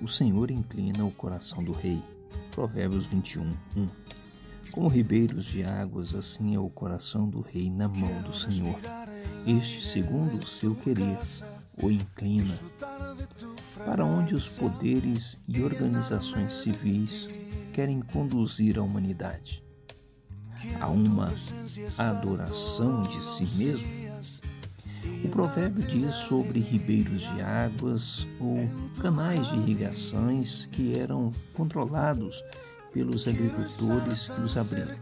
O Senhor inclina o coração do rei. Provérbios 21, 1. Como ribeiros de águas, assim é o coração do rei na mão do Senhor. Este, segundo o seu querer, o inclina para onde os poderes e organizações civis querem conduzir a humanidade. A uma adoração de si mesmo? O provérbio diz sobre ribeiros de águas ou canais de irrigações que eram controlados pelos agricultores que os abriam.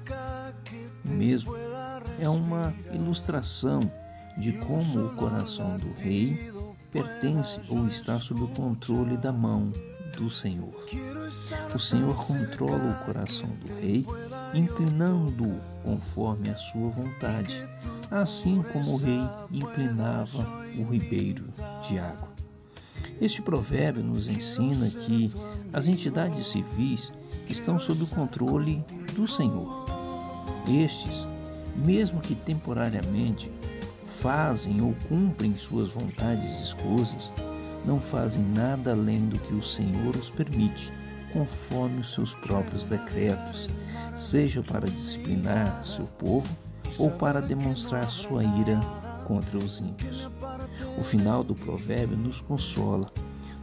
O mesmo é uma ilustração de como o coração do rei pertence ou está sob o controle da mão do Senhor. O Senhor controla o coração do rei, inclinando-o conforme a sua vontade, assim como o rei inclinava o ribeiro de água. Este provérbio nos ensina que as entidades civis estão sob o controle do Senhor. Estes, mesmo que temporariamente, fazem ou cumprem suas vontades escusas, não fazem nada além do que o Senhor os permite, conforme os seus próprios decretos, seja para disciplinar seu povo ou para demonstrar sua ira contra os ímpios. O final do provérbio nos consola,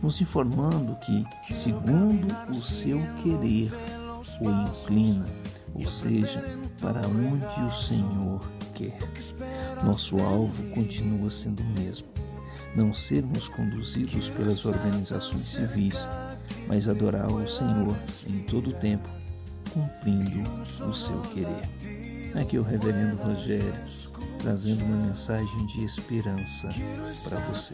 nos informando que, segundo o seu querer, o inclina, ou seja, para onde o Senhor quer. Nosso alvo continua sendo o mesmo: não sermos conduzidos pelas organizações civis, mas adorar o Senhor em todo o tempo, cumprindo o seu querer. Aqui o Reverendo Rogério, trazendo uma mensagem de esperança para você.